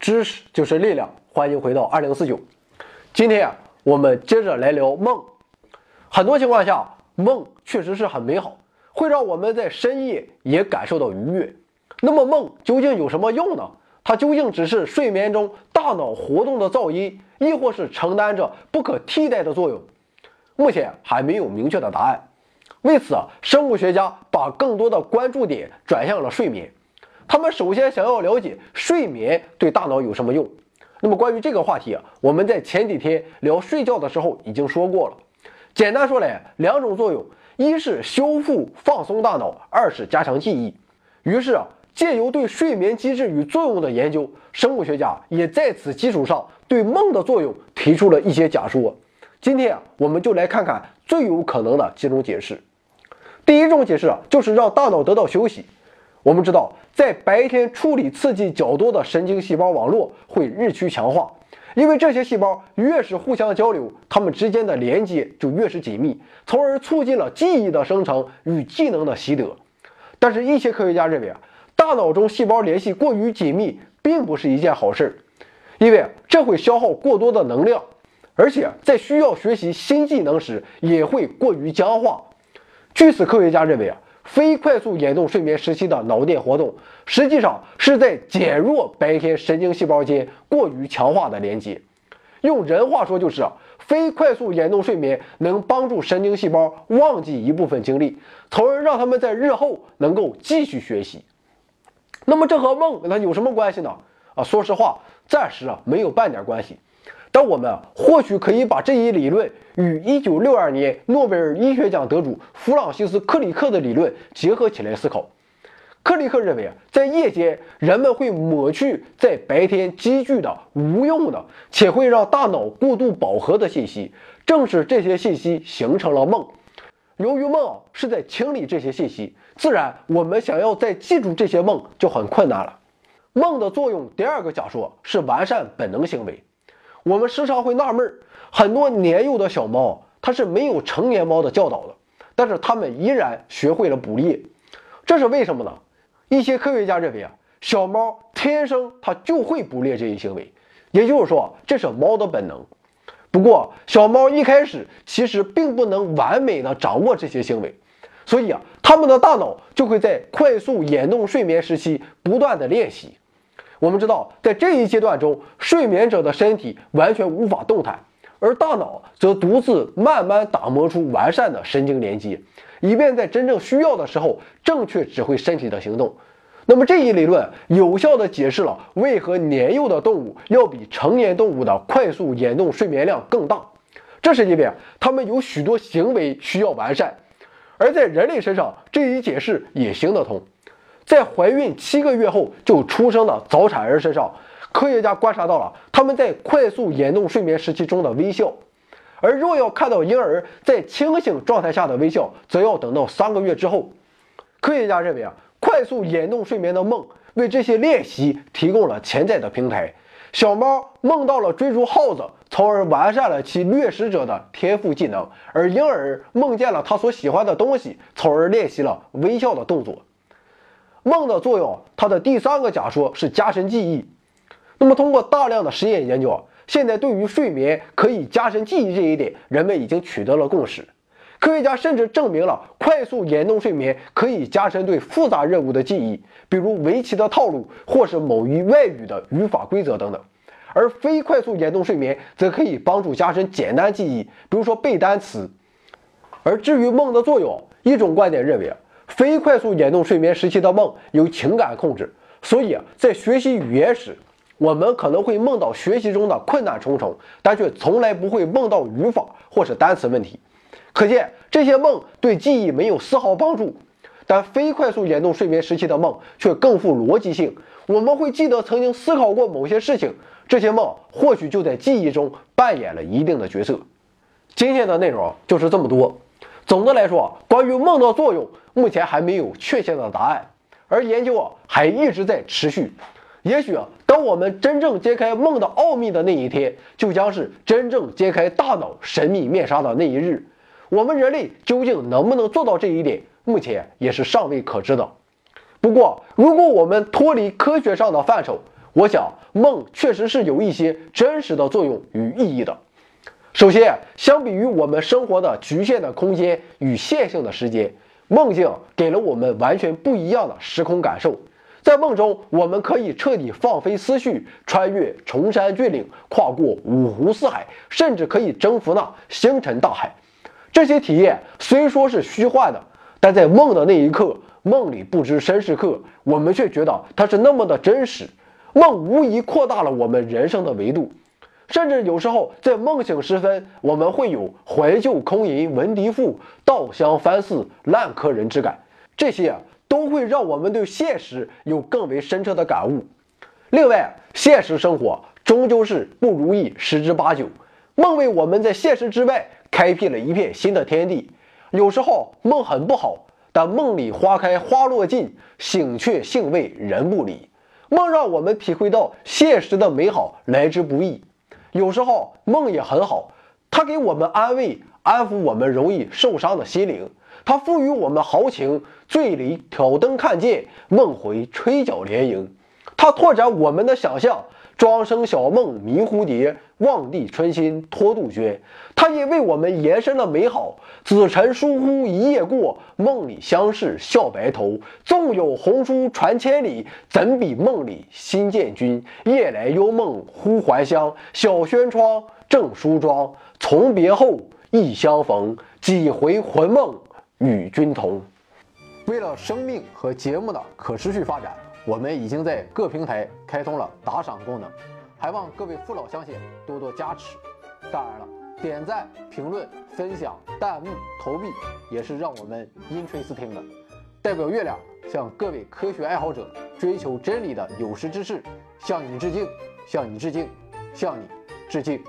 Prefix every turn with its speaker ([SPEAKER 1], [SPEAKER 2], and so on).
[SPEAKER 1] 知识就是力量，欢迎回到二零四九。今天啊，我们接着来聊梦。很多情况下，梦确实是很美好，会让我们在深夜也感受到愉悦。那么梦究竟有什么用呢？它究竟只是睡眠中大脑活动的噪音，亦或是承担着不可替代的作用？目前还没有明确的答案。为此啊，生物学家把更多的关注点转向了睡眠。他们首先想要了解睡眠对大脑有什么用。那么关于这个话题啊，我们在前几天聊睡觉的时候已经说过了。简单说来，两种作用：一是修复放松大脑，二是加强记忆。于是啊，借由对睡眠机制与作用的研究，生物学家也在此基础上对梦的作用提出了一些假说。今天啊，我们就来看看最有可能的几种解释。第一种解释啊，就是让大脑得到休息。我们知道，在白天处理刺激较多的神经细胞网络会日趋强化，因为这些细胞越是互相交流，它们之间的连接就越是紧密，从而促进了记忆的生成与技能的习得。但是，一些科学家认为啊，大脑中细胞联系过于紧密并不是一件好事，因为这会消耗过多的能量，而且在需要学习新技能时也会过于僵化。据此，科学家认为啊。非快速眼动睡眠时期的脑电活动，实际上是在减弱白天神经细胞间过于强化的连接。用人话说就是，非快速眼动睡眠能帮助神经细胞忘记一部分经历，从而让他们在日后能够继续学习。那么这和梦它有什么关系呢？啊，说实话，暂时啊没有半点关系。但我们或许可以把这一理论与1962年诺贝尔医学奖得主弗朗西斯·克里克的理论结合起来思考。克里克认为啊，在夜间人们会抹去在白天积聚的无用的且会让大脑过度饱和的信息，正是这些信息形成了梦。由于梦是在清理这些信息，自然我们想要再记住这些梦就很困难了。梦的作用，第二个假说是完善本能行为。我们时常会纳闷儿，很多年幼的小猫，它是没有成年猫的教导的，但是它们依然学会了捕猎，这是为什么呢？一些科学家认为啊，小猫天生它就会捕猎这一行为，也就是说，这是猫的本能。不过，小猫一开始其实并不能完美的掌握这些行为，所以啊，它们的大脑就会在快速眼动睡眠时期不断的练习。我们知道，在这一阶段中，睡眠者的身体完全无法动弹，而大脑则独自慢慢打磨出完善的神经连接，以便在真正需要的时候正确指挥身体的行动。那么，这一理论有效地解释了为何年幼的动物要比成年动物的快速眼动睡眠量更大。这是因为它们有许多行为需要完善，而在人类身上，这一解释也行得通。在怀孕七个月后就出生的早产儿身上，科学家观察到了他们在快速眼动睡眠时期中的微笑，而若要看到婴儿在清醒状态下的微笑，则要等到三个月之后。科学家认为啊，快速眼动睡眠的梦为这些练习提供了潜在的平台。小猫梦到了追逐耗子，从而完善了其掠食者的天赋技能；而婴儿梦见了他所喜欢的东西，从而练习了微笑的动作。梦的作用，它的第三个假说是加深记忆。那么，通过大量的实验研究，现在对于睡眠可以加深记忆这一点，人们已经取得了共识。科学家甚至证明了快速眼动睡眠可以加深对复杂任务的记忆，比如围棋的套路，或是某一外语的语法规则等等。而非快速眼动睡眠则可以帮助加深简单记忆，比如说背单词。而至于梦的作用，一种观点认为。非快速眼动睡眠时期的梦由情感控制，所以啊，在学习语言时，我们可能会梦到学习中的困难重重，但却从来不会梦到语法或是单词问题。可见这些梦对记忆没有丝毫帮助。但非快速眼动睡眠时期的梦。却更富逻辑性，我们会记得曾经思考过某些事情，这些梦。或许就在记忆中扮演了一定的角色。今天的内容就是这么多。总的来说，关于梦。的作用，目前还没有确切的答案，而研究啊还一直在持续。也许啊，当我们真正揭开梦的奥秘的那一天，就将是真正揭开大脑神秘面纱的那一日。我们人类究竟能不能做到这一点，目前也是尚未可知的。不过，如果我们脱离科学上的范畴，我想梦确实是有一些真实的作用与意义的。首先，相比于我们生活的局限的空间与线性的时间，梦境给了我们完全不一样的时空感受。在梦中，我们可以彻底放飞思绪，穿越崇山峻岭，跨过五湖四海，甚至可以征服那星辰大海。这些体验虽说是虚幻的，但在梦的那一刻，梦里不知身是客，我们却觉得它是那么的真实。梦无疑扩大了我们人生的维度，甚至有时候在梦醒时分，我们会有怀旧空吟闻笛赋，稻香翻似烂柯人之感。这些都会让我们对现实有更为深刻的感悟。另外，现实生活终究是不如意十之八九，梦为我们在现实之外开辟了一片新的天地。有时候梦很不好，但梦里花开花落尽，醒却兴味人不离。梦让我们体会到现实的美好来之不易。有时候梦也很好，它给我们安慰，安抚我们容易受伤的心灵。它赋予我们豪情，醉里挑灯看剑，梦回吹角连营。它拓展我们的想象。庄生晓梦迷蝴蝶，望帝春心托杜鹃。他也为我们延伸了美好。子晨疏忽一夜过，梦里相视笑白头。纵有红书传千里，怎比梦里心见君？夜来幽梦忽还乡，小轩窗正梳妆。从别后，忆相逢，几回魂梦与君同。为了生命和节目的可持续发展。我们已经在各平台开通了打赏功能，还望各位父老乡亲多多加持。当然了，点赞、评论、分享、弹幕、投币也是让我们音吹四听的。代表月亮向各位科学爱好者、追求真理的有识之士向你致敬，向你致敬，向你致敬。